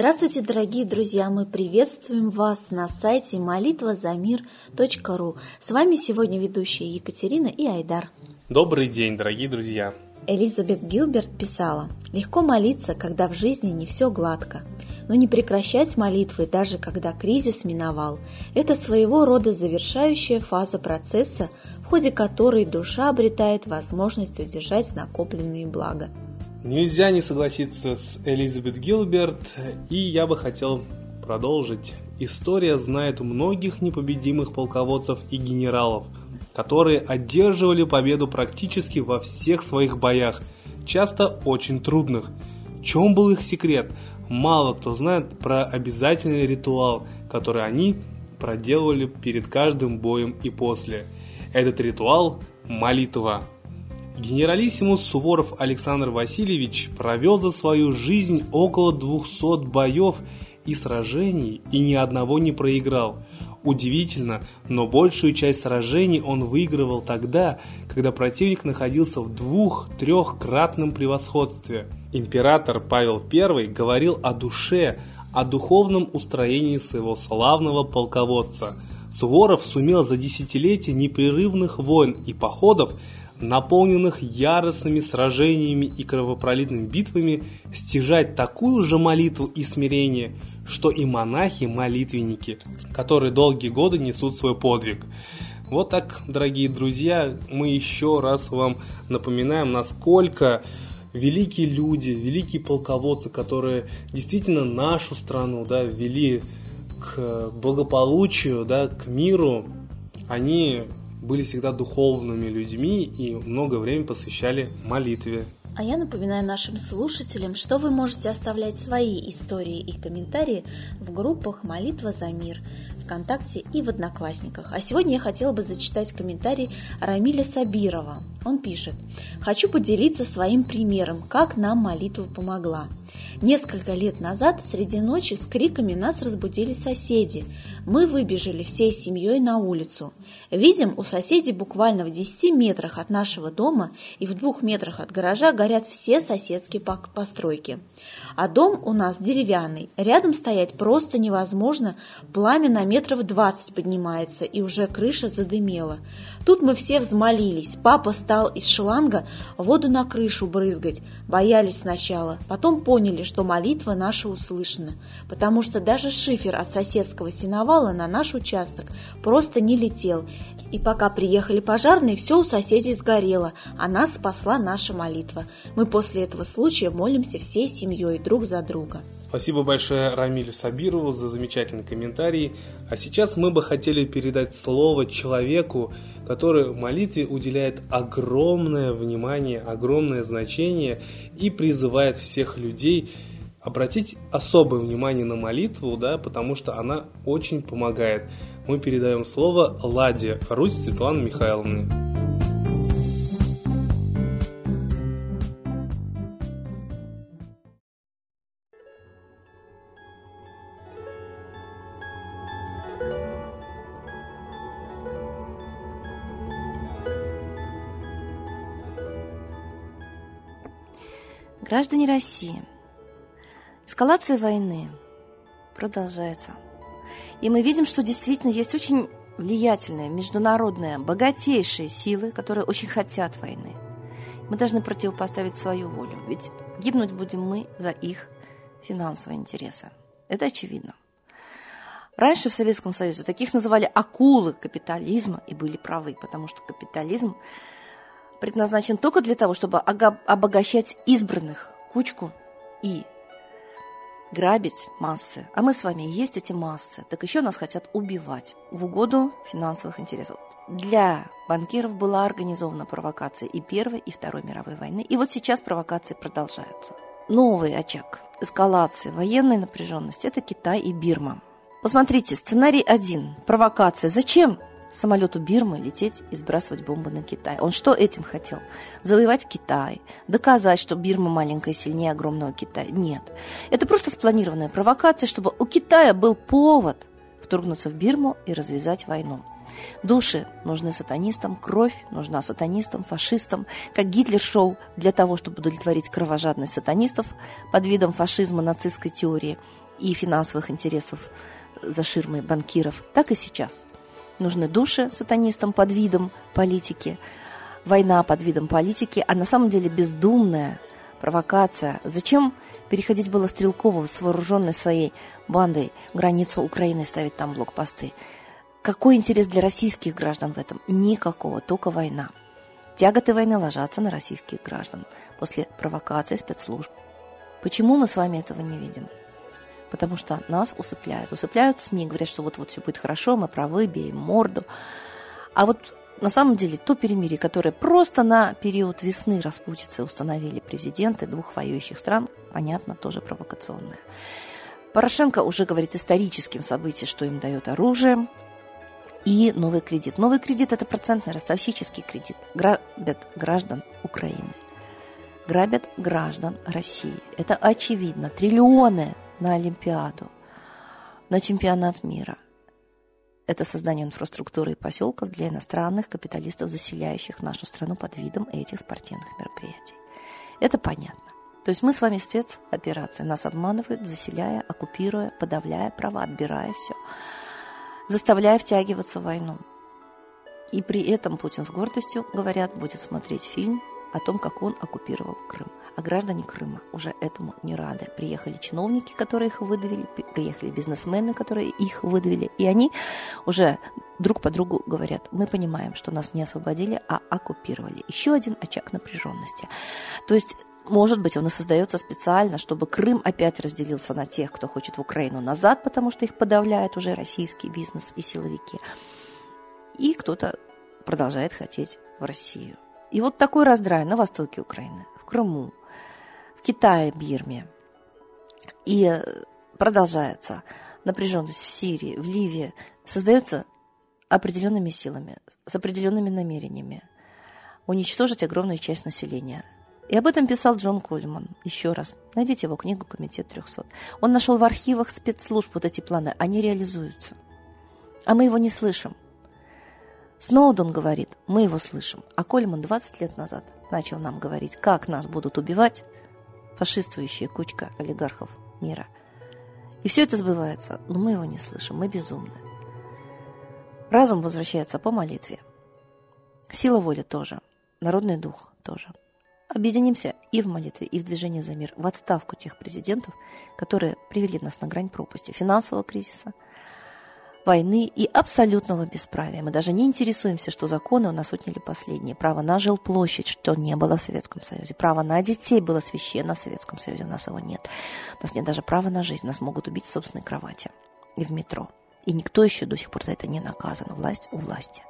Здравствуйте, дорогие друзья! Мы приветствуем вас на сайте молитвазамир.ру. С вами сегодня ведущие Екатерина и Айдар. Добрый день, дорогие друзья! Элизабет Гилберт писала, «Легко молиться, когда в жизни не все гладко, но не прекращать молитвы, даже когда кризис миновал, это своего рода завершающая фаза процесса, в ходе которой душа обретает возможность удержать накопленные блага. Нельзя не согласиться с Элизабет Гилберт, и я бы хотел продолжить. История знает многих непобедимых полководцев и генералов, которые одерживали победу практически во всех своих боях, часто очень трудных. В чем был их секрет? Мало кто знает про обязательный ритуал, который они проделывали перед каждым боем и после. Этот ритуал – молитва. Генералиссимус Суворов Александр Васильевич провел за свою жизнь около 200 боев и сражений и ни одного не проиграл. Удивительно, но большую часть сражений он выигрывал тогда, когда противник находился в двух-трехкратном превосходстве. Император Павел I говорил о душе, о духовном устроении своего славного полководца. Суворов сумел за десятилетия непрерывных войн и походов наполненных яростными сражениями и кровопролитными битвами, стяжать такую же молитву и смирение, что и монахи-молитвенники, которые долгие годы несут свой подвиг. Вот так, дорогие друзья, мы еще раз вам напоминаем, насколько великие люди, великие полководцы, которые действительно нашу страну да, вели к благополучию, да, к миру, они были всегда духовными людьми и много времени посвящали молитве. А я напоминаю нашим слушателям, что вы можете оставлять свои истории и комментарии в группах «Молитва за мир», ВКонтакте и в Одноклассниках. А сегодня я хотела бы зачитать комментарий Рамиля Сабирова. Он пишет «Хочу поделиться своим примером, как нам молитва помогла. Несколько лет назад среди ночи с криками нас разбудили соседи. Мы выбежали всей семьей на улицу. Видим, у соседей буквально в 10 метрах от нашего дома и в двух метрах от гаража горят все соседские постройки. А дом у нас деревянный. Рядом стоять просто невозможно. Пламя на метров 20 поднимается, и уже крыша задымела. Тут мы все взмолились. Папа стал из шланга воду на крышу брызгать. Боялись сначала, потом поняли, что молитва наша услышана, потому что даже шифер от соседского сеновала на наш участок просто не летел. И пока приехали пожарные, все у соседей сгорело, а нас спасла наша молитва. Мы после этого случая молимся всей семьей друг за друга. Спасибо большое Рамилю Сабирову за замечательный комментарий. А сейчас мы бы хотели передать слово человеку, который молитве уделяет огромное внимание, огромное значение и призывает всех людей обратить особое внимание на молитву, да, потому что она очень помогает. Мы передаем слово Ладе Русь Светланы Михайловны. Граждане России, эскалация войны продолжается. И мы видим, что действительно есть очень влиятельные, международные, богатейшие силы, которые очень хотят войны. Мы должны противопоставить свою волю, ведь гибнуть будем мы за их финансовые интересы. Это очевидно. Раньше в Советском Союзе таких называли акулы капитализма и были правы, потому что капитализм предназначен только для того, чтобы обогащать избранных кучку и грабить массы. А мы с вами есть эти массы. Так еще нас хотят убивать в угоду финансовых интересов. Для банкиров была организована провокация и Первой, и Второй мировой войны. И вот сейчас провокации продолжаются. Новый очаг эскалации военной напряженности – это Китай и Бирма. Посмотрите, сценарий один. Провокация. Зачем самолету Бирмы лететь и сбрасывать бомбы на Китай. Он что этим хотел? Завоевать Китай, доказать, что Бирма маленькая сильнее огромного Китая. Нет. Это просто спланированная провокация, чтобы у Китая был повод вторгнуться в Бирму и развязать войну. Души нужны сатанистам, кровь нужна сатанистам, фашистам. Как Гитлер шел для того, чтобы удовлетворить кровожадность сатанистов под видом фашизма нацистской теории – и финансовых интересов за ширмой банкиров, так и сейчас. Нужны души сатанистам под видом политики, война под видом политики, а на самом деле бездумная провокация. Зачем переходить было Стрелкову с вооруженной своей бандой границу Украины ставить там блокпосты? Какой интерес для российских граждан в этом? Никакого, только война. Тяготы войны ложатся на российских граждан после провокации спецслужб. Почему мы с вами этого не видим? Потому что нас усыпляют. Усыпляют СМИ, говорят, что вот-вот все будет хорошо, мы правы, бей морду. А вот на самом деле то перемирие, которое просто на период весны распутицы установили президенты двух воюющих стран, понятно, тоже провокационное. Порошенко уже говорит историческим событием, что им дает оружие и новый кредит. Новый кредит – это процентный ростовщический кредит. Грабят граждан Украины. Грабят граждан России. Это очевидно. Триллионы на Олимпиаду, на чемпионат мира – это создание инфраструктуры и поселков для иностранных капиталистов, заселяющих нашу страну под видом этих спортивных мероприятий. Это понятно. То есть мы с вами спецоперации. Нас обманывают, заселяя, оккупируя, подавляя права, отбирая все, заставляя втягиваться в войну. И при этом Путин с гордостью, говорят, будет смотреть фильм о том, как он оккупировал Крым. А граждане Крыма уже этому не рады. Приехали чиновники, которые их выдавили, приехали бизнесмены, которые их выдавили, и они уже друг по другу говорят, мы понимаем, что нас не освободили, а оккупировали. Еще один очаг напряженности. То есть может быть, он и создается специально, чтобы Крым опять разделился на тех, кто хочет в Украину назад, потому что их подавляет уже российский бизнес и силовики. И кто-то продолжает хотеть в Россию. И вот такой раздрай на востоке Украины, в Крыму, в Китае, Бирме. И э, продолжается напряженность в Сирии, в Ливии, создается определенными силами, с определенными намерениями уничтожить огромную часть населения. И об этом писал Джон Кольман. Еще раз, найдите его книгу «Комитет 300». Он нашел в архивах спецслужб вот эти планы, они реализуются. А мы его не слышим. Сноуден говорит, мы его слышим. А Кольман 20 лет назад начал нам говорить, как нас будут убивать, фашистующая кучка олигархов мира. И все это сбывается, но мы его не слышим, мы безумны. Разум возвращается по молитве. Сила воли тоже, народный дух тоже. Объединимся и в молитве, и в движении за мир, в отставку тех президентов, которые привели нас на грань пропасти финансового кризиса – войны и абсолютного бесправия. Мы даже не интересуемся, что законы у нас отняли последние. Право на жилплощадь, что не было в Советском Союзе. Право на детей было священно в Советском Союзе, у нас его нет. У нас нет даже права на жизнь, нас могут убить в собственной кровати и в метро. И никто еще до сих пор за это не наказан. Власть у власти.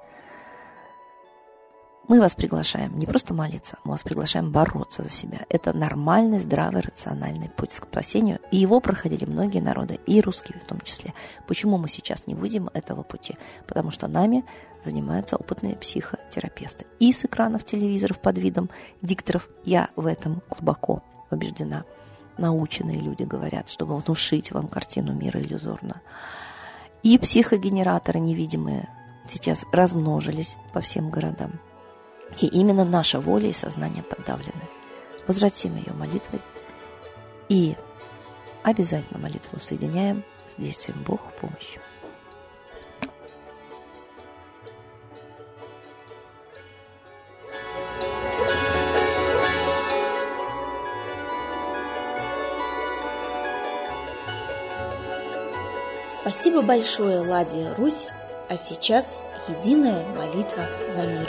Мы вас приглашаем не просто молиться, мы вас приглашаем бороться за себя. Это нормальный, здравый, рациональный путь к спасению. И его проходили многие народы, и русские в том числе. Почему мы сейчас не выйдем этого пути? Потому что нами занимаются опытные психотерапевты. И с экранов телевизоров под видом дикторов я в этом глубоко убеждена. Наученные люди говорят, чтобы внушить вам картину мира иллюзорно. И психогенераторы невидимые сейчас размножились по всем городам. И именно наша воля и сознание подавлены. Возвратим ее молитвой и обязательно молитву соединяем с действием Бог в помощь. Спасибо большое, Ладия Русь, а сейчас единая молитва за мир.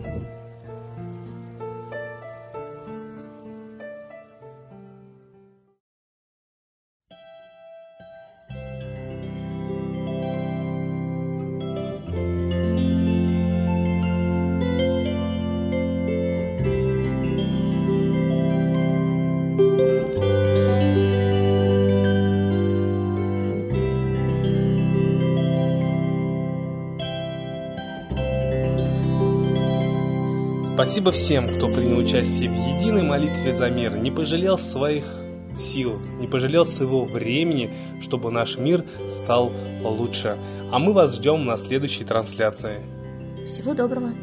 Спасибо всем, кто принял участие в единой молитве за мир, не пожалел своих сил, не пожалел своего времени, чтобы наш мир стал лучше. А мы вас ждем на следующей трансляции. Всего доброго!